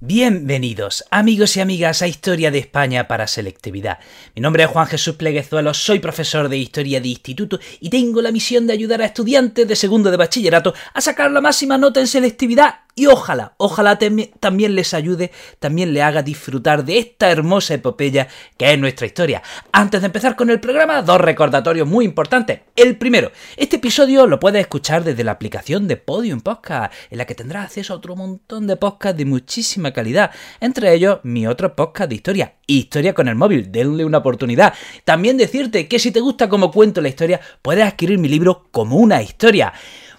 Bienvenidos, amigos y amigas, a Historia de España para Selectividad. Mi nombre es Juan Jesús Pleguezuelo, soy profesor de Historia de Instituto y tengo la misión de ayudar a estudiantes de segundo de bachillerato a sacar la máxima nota en selectividad y ojalá, ojalá también les ayude, también le haga disfrutar de esta hermosa epopeya que es nuestra historia. Antes de empezar con el programa, dos recordatorios muy importantes. El primero, este episodio lo puedes escuchar desde la aplicación de Podium Podcast, en la que tendrás acceso a otro montón de podcasts de muchísima calidad, entre ellos mi otro podcast de historia, Historia con el móvil, denle una oportunidad. También decirte que si te gusta cómo cuento la historia, puedes adquirir mi libro como una historia.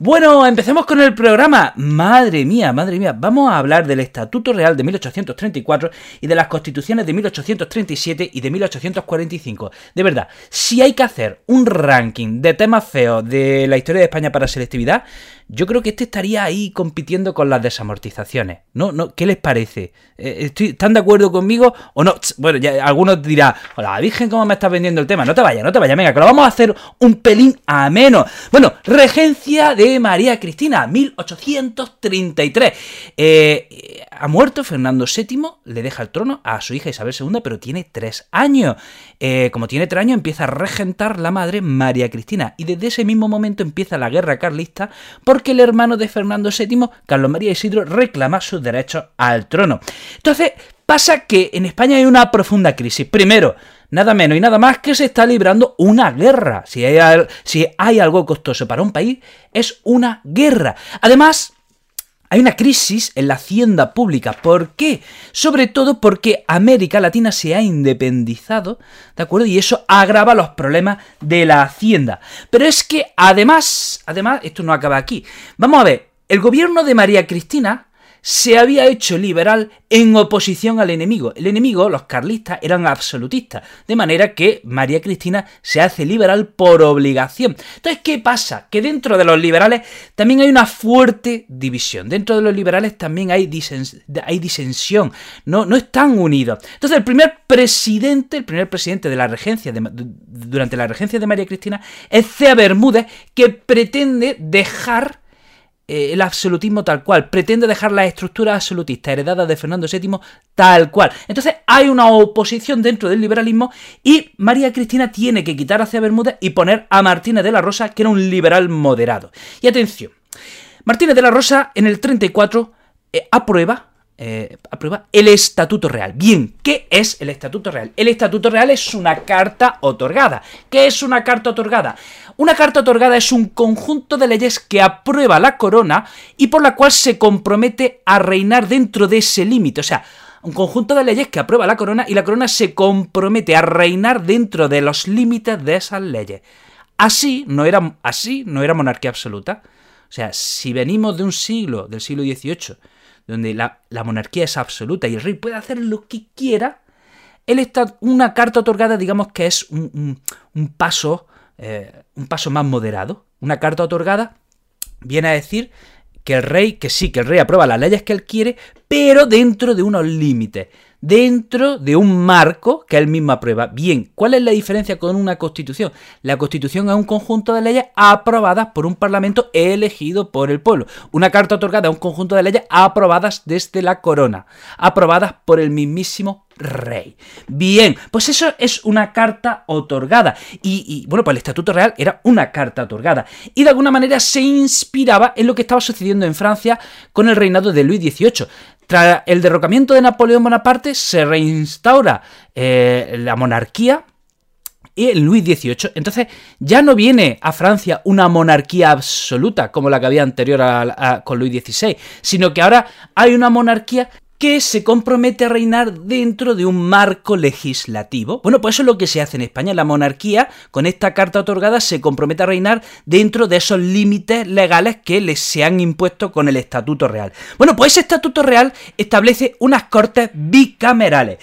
Bueno, empecemos con el programa. Madre mía, madre mía, vamos a hablar del Estatuto Real de 1834 y de las Constituciones de 1837 y de 1845. De verdad, si hay que hacer un ranking de temas feos de la historia de España para selectividad, yo creo que este estaría ahí compitiendo con las desamortizaciones. ¿No? ¿Qué les parece? Eh, ¿Están de acuerdo conmigo o no? Bueno, ya algunos dirán, hola, Virgen, ¿cómo me estás vendiendo el tema? No te vayas, no te vayas, venga, que lo vamos a hacer un pelín ameno. Bueno, regencia de María Cristina, 1833. Eh, ha muerto Fernando VII, le deja el trono a su hija Isabel II, pero tiene tres años. Eh, como tiene tres años, empieza a regentar la madre María Cristina. Y desde ese mismo momento empieza la guerra carlista porque el hermano de Fernando VII, Carlos María Isidro, reclama sus derechos al trono. Entonces, pasa que en España hay una profunda crisis. Primero, nada menos y nada más que se está librando una guerra. Si hay, si hay algo costoso para un país, es una guerra. Además, hay una crisis en la hacienda pública. ¿Por qué? Sobre todo porque América Latina se ha independizado, ¿de acuerdo? Y eso agrava los problemas de la hacienda. Pero es que además, además, esto no acaba aquí. Vamos a ver, el gobierno de María Cristina se había hecho liberal en oposición al enemigo. El enemigo, los carlistas, eran absolutistas, de manera que María Cristina se hace liberal por obligación. Entonces, ¿qué pasa? Que dentro de los liberales también hay una fuerte división. Dentro de los liberales también hay, disensión, no, no están unidos. Entonces, el primer presidente, el primer presidente de la regencia, durante la regencia de María Cristina, es Cea Bermúdez, que pretende dejar eh, el absolutismo tal cual, pretende dejar la estructura absolutista heredada de Fernando VII tal cual. Entonces hay una oposición dentro del liberalismo y María Cristina tiene que quitar hacia Bermúdez y poner a Martínez de la Rosa, que era un liberal moderado. Y atención, Martínez de la Rosa en el 34 eh, aprueba eh, aprueba el Estatuto Real. Bien, ¿qué es el Estatuto Real? El Estatuto Real es una carta otorgada. ¿Qué es una carta otorgada? Una carta otorgada es un conjunto de leyes que aprueba la corona y por la cual se compromete a reinar dentro de ese límite. O sea, un conjunto de leyes que aprueba la corona y la corona se compromete a reinar dentro de los límites de esas leyes. Así no era, así no era monarquía absoluta. O sea, si venimos de un siglo, del siglo XVIII, donde la, monarquía es absoluta y el rey puede hacer lo que quiera, él está, una carta otorgada, digamos que es un, paso, eh, un paso más moderado. Una carta otorgada viene a decir que el rey, que sí, que el rey aprueba las leyes que él quiere, pero dentro de unos límites dentro de un marco que él mismo aprueba. Bien, ¿cuál es la diferencia con una constitución? La constitución es un conjunto de leyes aprobadas por un parlamento elegido por el pueblo. Una carta otorgada a un conjunto de leyes aprobadas desde la corona, aprobadas por el mismísimo rey. Bien, pues eso es una carta otorgada. Y, bueno, pues el Estatuto Real era una carta otorgada. Y de alguna manera se inspiraba en lo que estaba sucediendo en Francia con el reinado de Luis XVIII. Tras el derrocamiento de Napoleón Bonaparte se reinstaura eh, la monarquía y Luis XVIII. Entonces ya no viene a Francia una monarquía absoluta como la que había anterior con Luis XVI, sino que ahora hay una monarquía que se compromete a reinar dentro de un marco legislativo. Bueno, pues eso es lo que se hace en España. La monarquía, con esta carta otorgada, se compromete a reinar dentro de esos límites legales que les se han impuesto con el Estatuto Real. Bueno, pues ese Estatuto Real establece unas cortes bicamerales.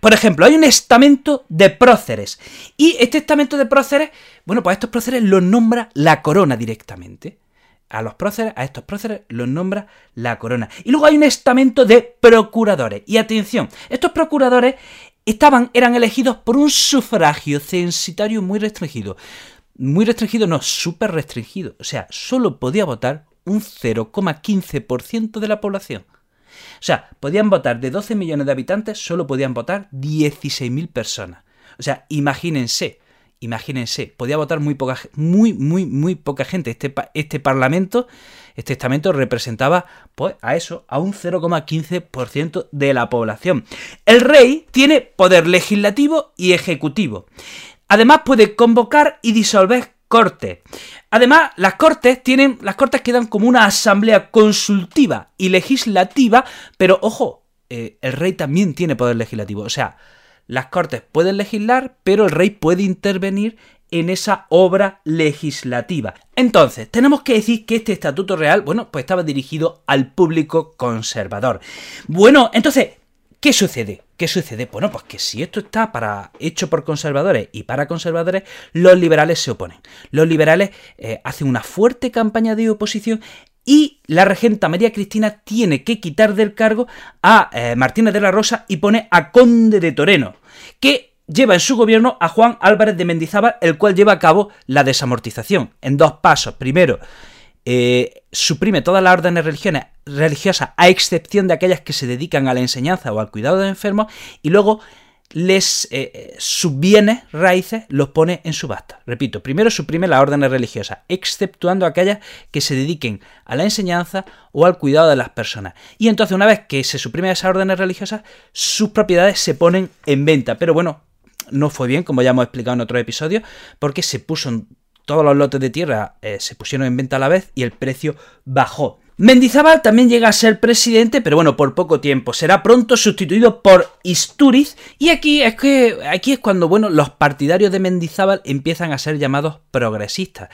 Por ejemplo, hay un estamento de próceres. Y este estamento de próceres, bueno, pues estos próceres los nombra la corona directamente a los próceres, a estos próceres los nombra la corona. Y luego hay un estamento de procuradores. Y atención, estos procuradores estaban, eran elegidos por un sufragio censitario muy restringido. Muy restringido, no, súper restringido. O sea, solo podía votar un 0,15% de la población. O sea, podían votar de 12 millones de habitantes, solo podían votar 16.000 personas. O sea, imagínense, imagínense, podía votar muy poca, muy, muy, muy poca gente. Este, este parlamento, este estamento representaba, pues, a eso, a un 0,15% de la población. El rey tiene poder legislativo y ejecutivo. Además puede convocar y disolver cortes. Además, las cortes tienen, las cortes quedan como una asamblea consultiva y legislativa, pero ojo, eh, el rey también tiene poder legislativo. O sea, las cortes pueden legislar, pero el rey puede intervenir en esa obra legislativa. Entonces, tenemos que decir que este estatuto real, bueno, pues estaba dirigido al público conservador. Bueno, entonces, ¿qué sucede? ¿Qué sucede? Bueno, pues que si esto está para hecho por conservadores y para conservadores, los liberales se oponen. Los liberales eh, hacen una fuerte campaña de oposición y la regenta María Cristina tiene que quitar del cargo a eh, Martínez de la Rosa y pone a Conde de Toreno, que lleva en su gobierno a Juan Álvarez de Mendizábal, el cual lleva a cabo la desamortización en dos pasos. Primero, eh, suprime todas las órdenes religiosas, a excepción de aquellas que se dedican a la enseñanza o al cuidado de enfermos, y luego les eh, eh, sus bienes raíces los pone en subasta. Repito, primero suprime las órdenes religiosas, exceptuando aquellas que se dediquen a la enseñanza o al cuidado de las personas. Y entonces, una vez que se suprime esas órdenes religiosas, sus propiedades se ponen en venta. Pero bueno, no fue bien, como ya hemos explicado en otro episodio, porque se puso todos los lotes de tierra eh, se pusieron en venta a la vez y el precio bajó. Mendizábal también llega a ser presidente, pero bueno, por poco tiempo. Será pronto sustituido por Isturiz. Y aquí es que aquí es cuando, bueno, los partidarios de Mendizábal empiezan a ser llamados progresistas.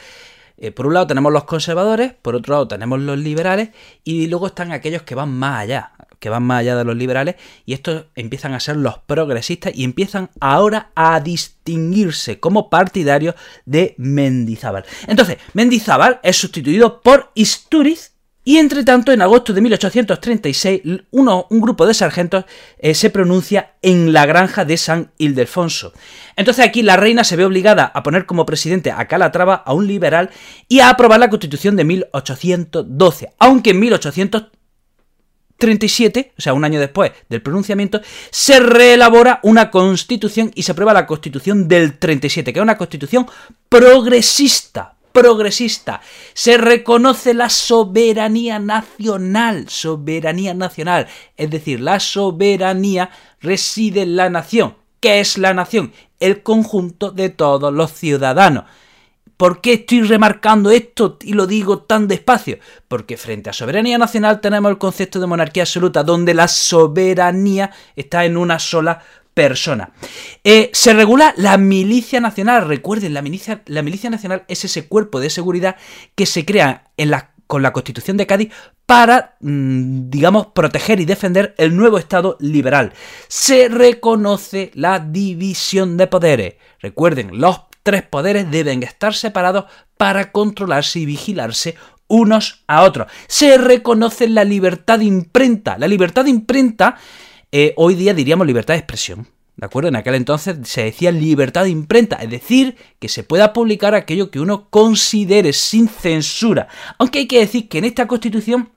Eh, por un lado tenemos los conservadores, por otro lado tenemos los liberales, y luego están aquellos que van más allá, que van más allá de los liberales, y estos empiezan a ser los progresistas y empiezan ahora a distinguirse como partidarios de Mendizábal. Entonces, Mendizábal es sustituido por Isturiz, y entre tanto, en agosto de 1836, uno, un grupo de sargentos eh, se pronuncia en la granja de San Ildefonso. Entonces aquí la reina se ve obligada a poner como presidente a Calatrava a un liberal y a aprobar la constitución de 1812, aunque en 1837, o sea, un año después del pronunciamiento, se reelabora una constitución y se aprueba la constitución del 37, que es una constitución progresista, progresista. Se reconoce la soberanía nacional, soberanía nacional, es decir, la soberanía reside en la nación. ¿Qué es la nación? El conjunto de todos los ciudadanos. ¿Por qué estoy remarcando esto y lo digo tan despacio? Porque frente a soberanía nacional tenemos el concepto de monarquía absoluta, donde la soberanía está en una sola persona. Eh, se regula la milicia nacional. Recuerden, la milicia, la milicia nacional es ese cuerpo de seguridad que se crea en la, con la Constitución de Cádiz para, mm, digamos, proteger y defender el nuevo Estado liberal. Se reconoce la división de poderes. Recuerden, los tres poderes deben estar separados para controlarse y vigilarse unos a otros. Se reconoce la libertad de imprenta. La libertad de imprenta eh, hoy día diríamos libertad de expresión. ¿De acuerdo? En aquel entonces se decía libertad de imprenta, es decir, que se pueda publicar aquello que uno considere sin censura. Aunque hay que decir que en esta constitución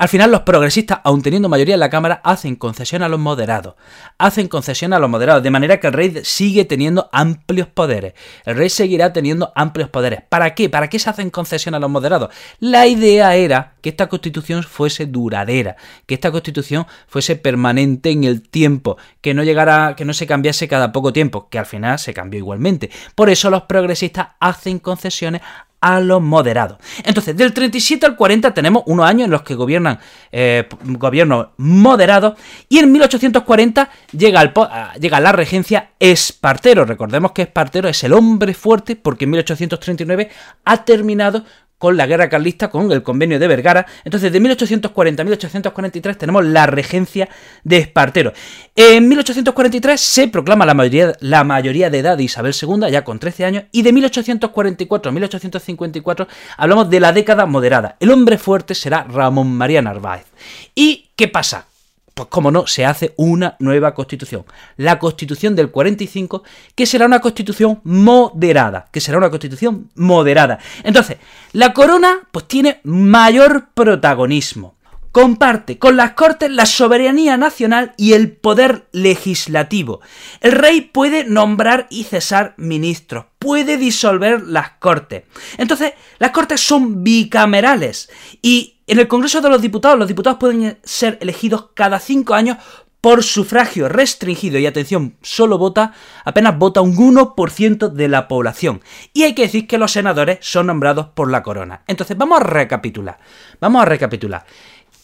al final los progresistas, aun teniendo mayoría en la Cámara, hacen concesión a los moderados. Hacen concesión a los moderados, de manera que el rey sigue teniendo amplios poderes. El rey seguirá teniendo amplios poderes. ¿Para qué? ¿Para qué se hacen concesión a los moderados? La idea era que esta constitución fuese duradera, que esta constitución fuese permanente en el tiempo, que no llegara, que no se cambiase cada poco tiempo, que al final se cambió igualmente. Por eso los progresistas hacen concesiones a los moderados. Entonces, del 37 al 40 tenemos unos años en los que gobiernan eh, gobiernos moderados y en 1840 llega, llega la regencia Espartero. Recordemos que Espartero es el hombre fuerte porque en 1839 ha terminado con la guerra carlista, con el convenio de Vergara. Entonces, de 1840 a 1843 tenemos la regencia de Espartero. En 1843 se proclama la mayoría, la mayoría de edad de Isabel II, ya con 13 años, y de 1844 a 1854 hablamos de la década moderada. El hombre fuerte será Ramón María Narváez. ¿Y qué pasa? Pues como no, se hace una nueva constitución. La constitución del 45, que será una constitución moderada. Que será una constitución moderada. Entonces, la corona pues tiene mayor protagonismo. comparte con las Cortes la soberanía nacional y el poder legislativo. El rey puede nombrar y cesar ministros, puede disolver las Cortes. Entonces, las Cortes son bicamerales y en el Congreso de los Diputados los diputados pueden ser elegidos cada cinco años por sufragio restringido y atención, solo vota, apenas vota un 1% de la población. Y hay que decir que los senadores son nombrados por la corona. Entonces, vamos a recapitular. Vamos a recapitular.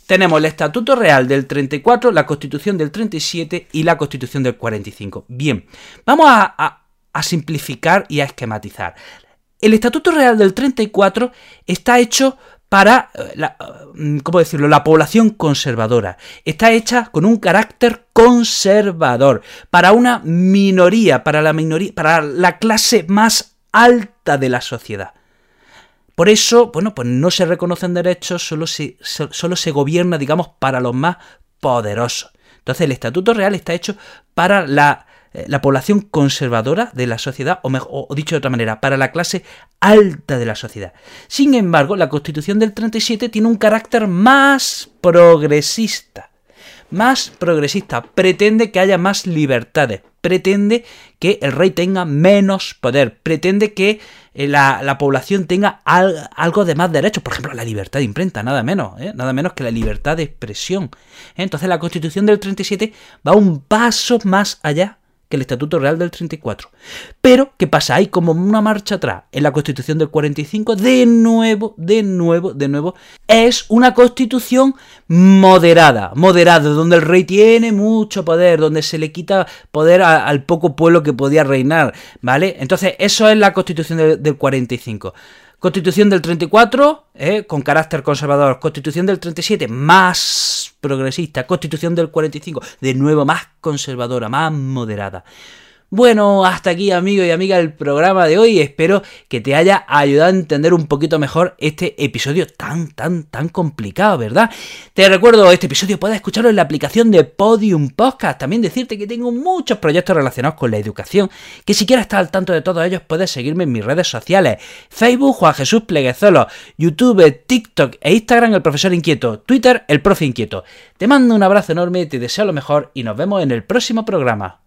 Tenemos el Estatuto Real del 34, la Constitución del 37 y la Constitución del 45. Bien, vamos a, a simplificar y a esquematizar. El Estatuto Real del 34 está hecho para, eh, la, mm, ¿cómo decirlo?, la población conservadora. Está hecha con un carácter conservador, para una minoría, para la minoría, para la clase más alta de la sociedad. Por eso, bueno, pues no se reconocen derechos, solo se, solo se gobierna, digamos, para los más poderosos. Entonces el Estatuto Real está hecho para la la población conservadora de la sociedad, o, mejor, dicho de otra manera, para la clase alta de la sociedad. Sin embargo, la Constitución del 37 tiene un carácter más progresista. Más progresista, pretende que haya más libertades, pretende que el rey tenga menos poder, pretende que eh, la, población tenga algo de más derechos, por ejemplo, la libertad de imprenta, nada menos, ¿eh? nada menos que la libertad de expresión. Entonces la Constitución del 37 va un paso más allá que el Estatuto Real del 34. Pero, ¿qué pasa? Hay como una marcha atrás. En la Constitución del 45, de nuevo, de nuevo, de nuevo, es una constitución moderada, moderada, donde el rey tiene mucho poder, donde se le quita poder al poco pueblo que podía reinar, ¿vale? Entonces, eso es la Constitución del 45. Constitución del 34, eh, con carácter conservador. Constitución del 37, más progresista. Constitución del 45, de nuevo más conservadora, más moderada. Bueno, hasta aquí amigo y amiga el programa de hoy. Espero que te haya ayudado a entender un poquito mejor este episodio tan, tan, tan complicado, ¿verdad? Te recuerdo, este episodio puedes escucharlo en la aplicación de Podium Podcast. También decirte que tengo muchos proyectos relacionados con la educación, que si quieres estar al tanto de todos ellos puedes seguirme en mis redes sociales. Facebook, Juan Jesús Pleguezolo, YouTube, TikTok e Instagram, el profesor inquieto, Twitter, el profe inquieto. Te mando un abrazo enorme, te deseo lo mejor y nos vemos en el próximo programa.